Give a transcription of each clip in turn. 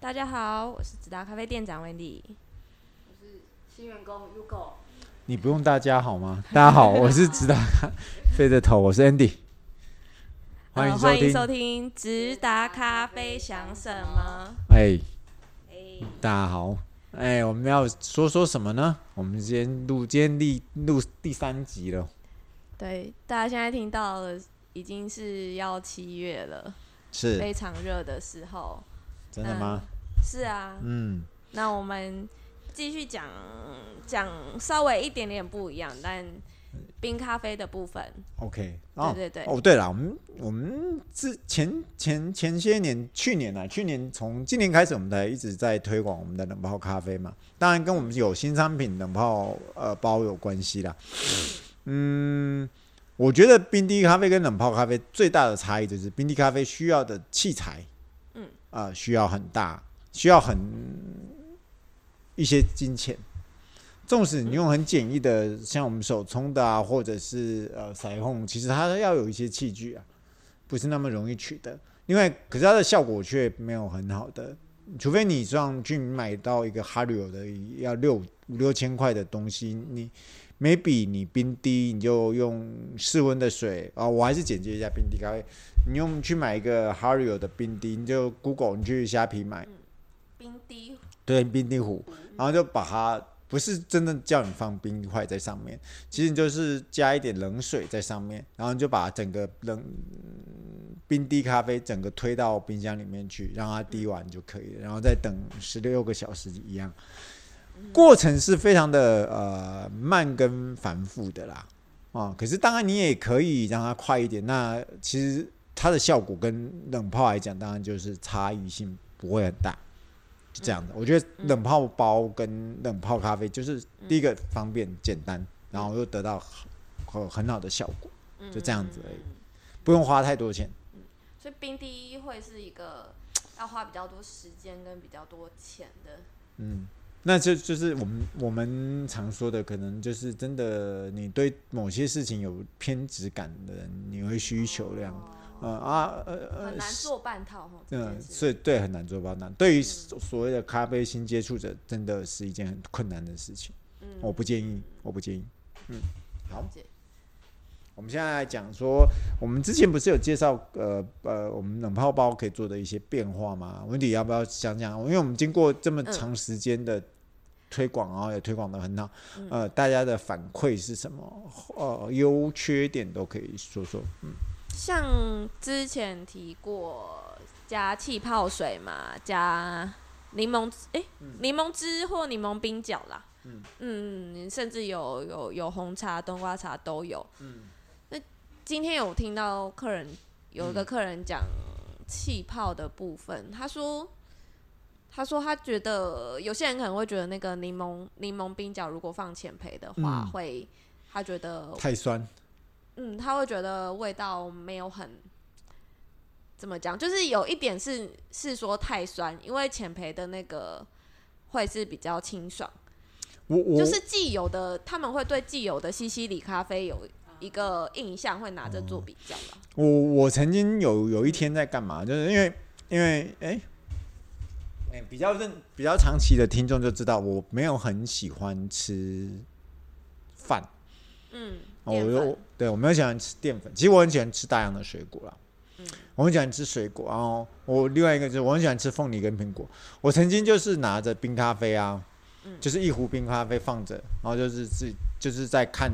大家好，我是直达咖啡店长 Wendy，我是新员工 Ugo。你不用大家好吗？大家好，我是直达咖啡的头，我是 Andy。欢迎收听，呃、欢迎收听直达咖啡想什么？哎，哎，大家好，哎，我们要说说什么呢？我们今天录，今天第录第三集了。对，大家现在听到了，已经是要七月了，是非常热的时候。真的吗？是啊。嗯。那我们继续讲讲稍微一点点不一样，但冰咖啡的部分。OK。对对对。哦，对了，我们我们之前前前些年，去年啊，去年从今年开始，我们才一直在推广我们的冷泡咖啡嘛。当然，跟我们有新商品冷泡呃包有关系啦。嗯，我觉得冰滴咖啡跟冷泡咖啡最大的差异就是冰滴咖啡需要的器材。嗯啊、呃，需要很大，需要很一些金钱。纵使你用很简易的，像我们手冲的啊，或者是呃彩虹，其实它要有一些器具啊，不是那么容易取得。另外，可是它的效果却没有很好的，除非你上去买到一个 Hario 的要六五六千块的东西，你 maybe 你冰滴你就用室温的水啊、哦，我还是简介一下冰滴咖啡。你用去买一个 Hario 的冰滴，你就 Google，你去虾皮买，冰滴，对，冰滴壶，然后就把它，不是真的叫你放冰块在上面，其实你就是加一点冷水在上面，然后你就把整个冷冰滴咖啡整个推到冰箱里面去，让它滴完就可以了，然后再等十六个小时一样，过程是非常的呃慢跟繁复的啦，啊，可是当然你也可以让它快一点，那其实。它的效果跟冷泡来讲，当然就是差异性不会很大，就这样的。我觉得冷泡包跟冷泡咖啡就是第一个方便简单，然后又得到很很好的效果，就这样子而已，不用花太多钱。所以冰滴会是一个 要花比较多时间跟比较多钱的。嗯，那就就是我们我们常说的，可能就是真的，你对某些事情有偏执感的人，你会需求量。呃啊呃呃，很难做半套嗯，所以对很难做半套。对于所谓的咖啡新接触者，真的是一件很困难的事情。嗯，我不建议，我不建议。嗯，好。我们现在来讲说，我们之前不是有介绍呃呃，我们冷泡包可以做的一些变化吗？温迪要不要讲讲？因为我们经过这么长时间的推广，然后也推广的很好。呃，大家的反馈是什么？呃，优缺点都可以说说。嗯。像之前提过加气泡水嘛，加柠檬汁，哎、欸，柠檬汁或柠檬冰角啦，嗯。嗯，甚至有有有红茶、冬瓜茶都有。嗯，那今天有听到客人有一个客人讲气泡的部分，他说他说他觉得有些人可能会觉得那个柠檬柠檬冰角如果放浅焙的话，会他觉得太酸。嗯，他会觉得味道没有很怎么讲，就是有一点是是说太酸，因为浅焙的那个会是比较清爽。我我就是既有的，他们会对既有的西西里咖啡有一个印象，会拿着做比较吧。我我曾经有有一天在干嘛，就是因为因为哎哎比较认比较长期的听众就知道，我没有很喜欢吃饭。嗯。我又对我没有喜欢吃淀粉，其实我很喜欢吃大量的水果啦。嗯，我很喜欢吃水果，然后我另外一个就是我很喜欢吃凤梨跟苹果。我曾经就是拿着冰咖啡啊，就是一壶冰咖啡放着，然后就是自就是在看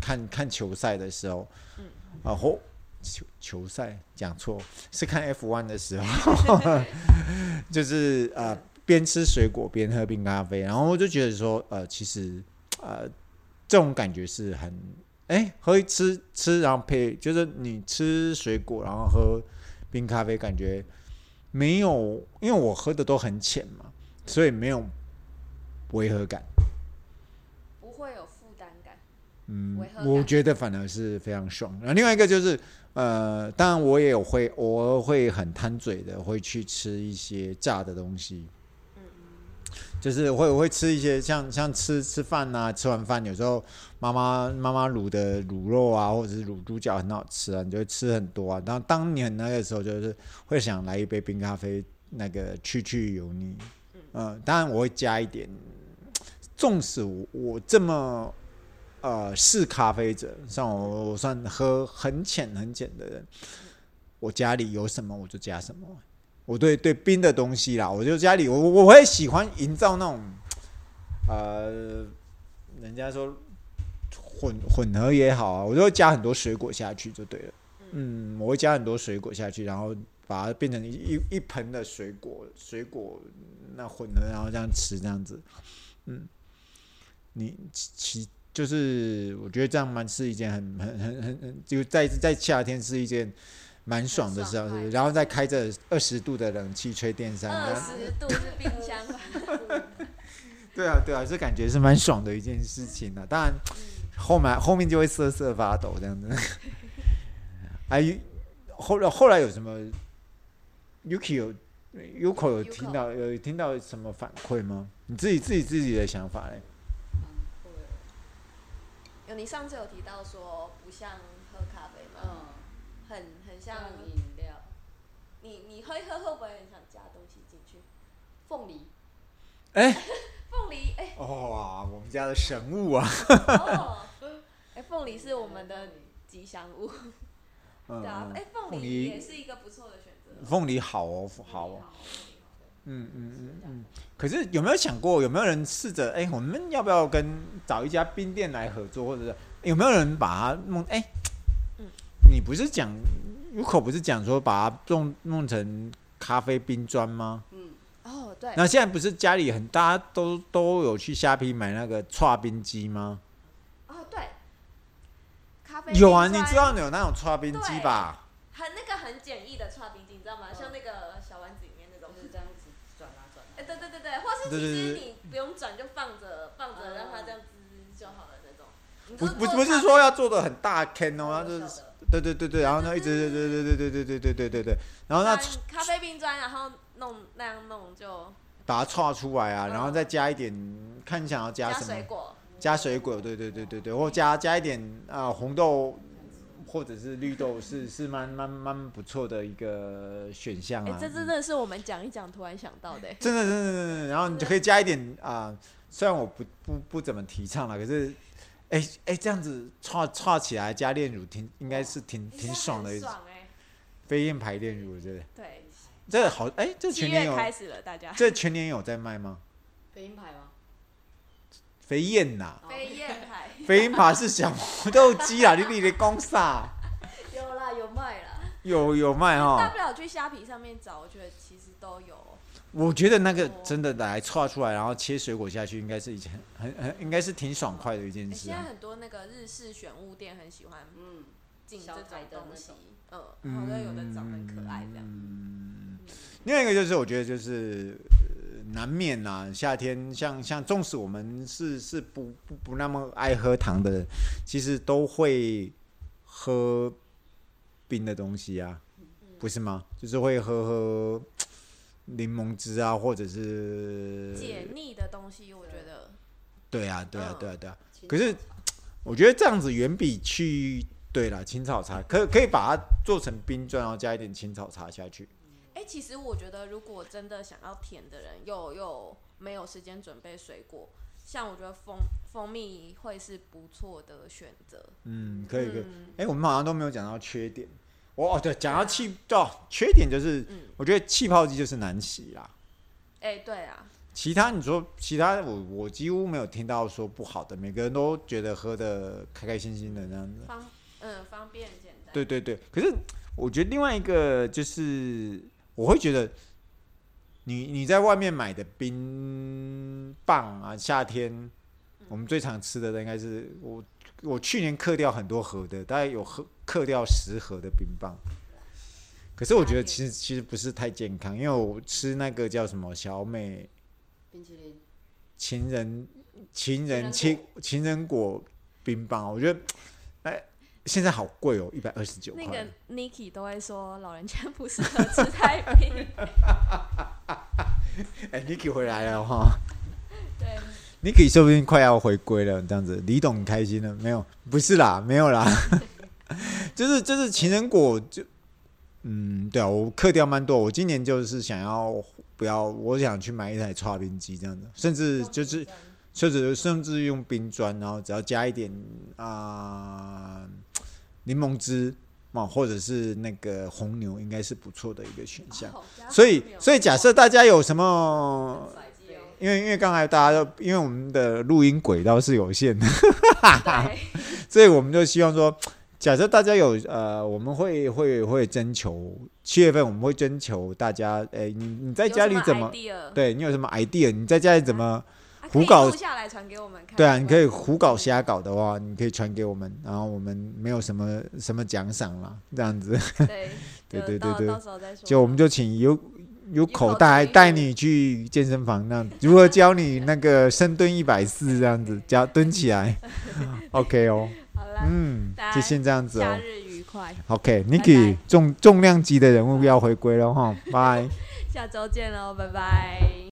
看看球赛的时候，嗯，然后球球赛讲错是看 F1 的时候，就是呃边吃水果边喝冰咖啡，然后我就觉得说呃其实呃这种感觉是很。哎、喝一吃吃，然后配就是你吃水果，然后喝冰咖啡，感觉没有，因为我喝的都很浅嘛，所以没有违和感，不会有负担感。嗯，我觉得反而是非常爽。然后另外一个就是，呃，当然我也有会偶尔会很贪嘴的，会去吃一些炸的东西。就是会会吃一些像像吃吃饭、啊，吃完饭有时候妈妈妈妈卤的卤肉啊，或者是卤猪脚很好吃啊，你就会吃很多啊。然后当年那个时候，就是会想来一杯冰咖啡那个去去油腻。嗯、当然我会加一点。纵使我我这么呃是咖啡者，像我我算喝很浅很浅的人，我家里有什么我就加什么。我对对冰的东西啦，我就家里我我会喜欢营造那种呃，人家说混混合也好啊，我就会加很多水果下去就对了。嗯，我会加很多水果下去，然后把它变成一一一盆的水果水果那混合，然后这样吃这样子。嗯，你其就是我觉得这样蛮是一件很很很很很就在在夏天是一件蛮爽的事，是然后再开着二十度的冷气吹电扇，二十度是冰箱。对啊对啊，这感觉是蛮爽的一件事情的，当然后面后面就会瑟瑟发抖这样子。哎，后来后来有什么？Yuki 有 Yuko 有听到有听到什么反馈吗？你自己自己自己的想法嘞？有，你上次有提到说不像喝咖啡吗？嗯，很很像饮料。你你喝一喝会不会很想加东西进去？凤梨。哎。凤梨哎。哦哇，我们家的神物啊！哦。哎，凤梨是我们的吉祥物。对啊，哎，凤梨也是一个不错的选择。凤梨好哦，好哦。嗯嗯嗯嗯。可是有没有想过，有没有人试着哎，我们要不要跟找一家冰店来合作，或者是有没有人把它弄哎？嗯。你不是讲入口不是讲说把它弄弄成咖啡冰砖吗？嗯。哦，对。那现在不是家里很大家都都有去虾皮买那个剉冰机吗？哦对，咖啡有啊，你知道有那种剉冰机吧？很那个很简易的剉冰机，你知道吗？像那个小丸子里面那种，是这样子转啊转。哎，对对对对，或是其实你不用转，就放着放着，让它这样滋就好了那种。不不不是说要做的很大 can 哦，然后就是对对对对，然后呢一直对对对对对对对对对对对，然后那咖啡冰砖，然后弄那样弄就把它剉出来啊，然后再加一点，看你想要加什么。加水果。加水果，对对对对对，或加加一点啊、呃、红豆或者是绿豆是，是 是蛮蛮蛮不错的一个选项啊。这真的是我们讲一讲突然想到的。真的真的真的，然后你就可以加一点啊、呃，虽然我不不不怎么提倡了，可是哎哎这样子串串起来加炼乳，挺应该是挺挺爽的。爽哎！飞燕牌炼乳，对不对？对。这好哎，这全年有开始了，大家。这全年有在卖吗？飞燕牌吗？飞燕呐，飞燕牌，飞燕牌是小磨豆机啊！你你的公啥？有啦，有卖啦。有有卖哈。大不了去虾皮上面找，我觉得其实都有。我觉得那个真的来剉出来，然后切水果下去，应该是一件很很很应该是挺爽快的一件事。现在很多那个日式选物店很喜欢，嗯，进这种东西，嗯，好像有的长得很可爱这样。嗯，另外一个就是我觉得就是。难免呐、啊，夏天像像，纵使我们是是不不不那么爱喝糖的人，其实都会喝冰的东西啊，不是吗？就是会喝喝柠檬汁啊，或者是解腻的东西。我觉得，对啊，对啊，对啊，对啊。可是我觉得这样子远比去对了青草茶，可可以把它做成冰砖，然后加一点青草茶下去。哎、欸，其实我觉得，如果真的想要甜的人，又又没有时间准备水果，像我觉得蜂蜂蜜会是不错的选择。嗯，可以可以。哎、我们好像都没有讲到缺点。哦，对，讲到气，哦，缺点就是，嗯、我觉得气泡机就是难洗啦。哎、欸，对啊。其他你说，其他我我几乎没有听到说不好的，每个人都觉得喝的开开心心的那样子。方，嗯，方便简单。对对对，可是我觉得另外一个就是。我会觉得你，你你在外面买的冰棒啊，夏天我们最常吃的应该是我我去年刻掉很多盒的，大概有喝嗑掉十盒的冰棒。可是我觉得其实其实不是太健康，因为我吃那个叫什么小美冰淇淋情人情人情情人果冰棒，我觉得哎。现在好贵哦，一百二十九块。那个 Niki 都会说老人家不适合吃太冰。哎，Niki 回来了哈。对。Niki 说不定快要回归了，这样子，李董开心了没有？不是啦，没有啦。就是就是情人果就嗯，对啊，我克掉蛮多。我今年就是想要不要，我想去买一台剉冰机这样子，甚至就是甚至甚至用冰砖，然后只要加一点啊柠檬汁嘛，或者是那个红牛，应该是不错的一个选项。所以所以假设大家有什么？因为因为刚才大家都因为我们的录音轨道是有限的，所以我们就希望说，假设大家有呃，我们会会会征求七月份我们会征求大家，哎，你你在家里怎么？对你有什么 idea？你在家里怎么胡搞？录下来传给我们看。对啊，你可以胡搞瞎搞的话，你可以传给我们，然后我们没有什么什么奖赏啦，这样子。对 对对对对，就我们就请有。有口袋带你去健身房，那如何教你那个深蹲一百四这样子，教蹲起来，OK 哦，嗯，就先这样子哦，假日愉快，OK，Niki 重重量级的人物要回归了哈，拜，下周见喽，拜拜。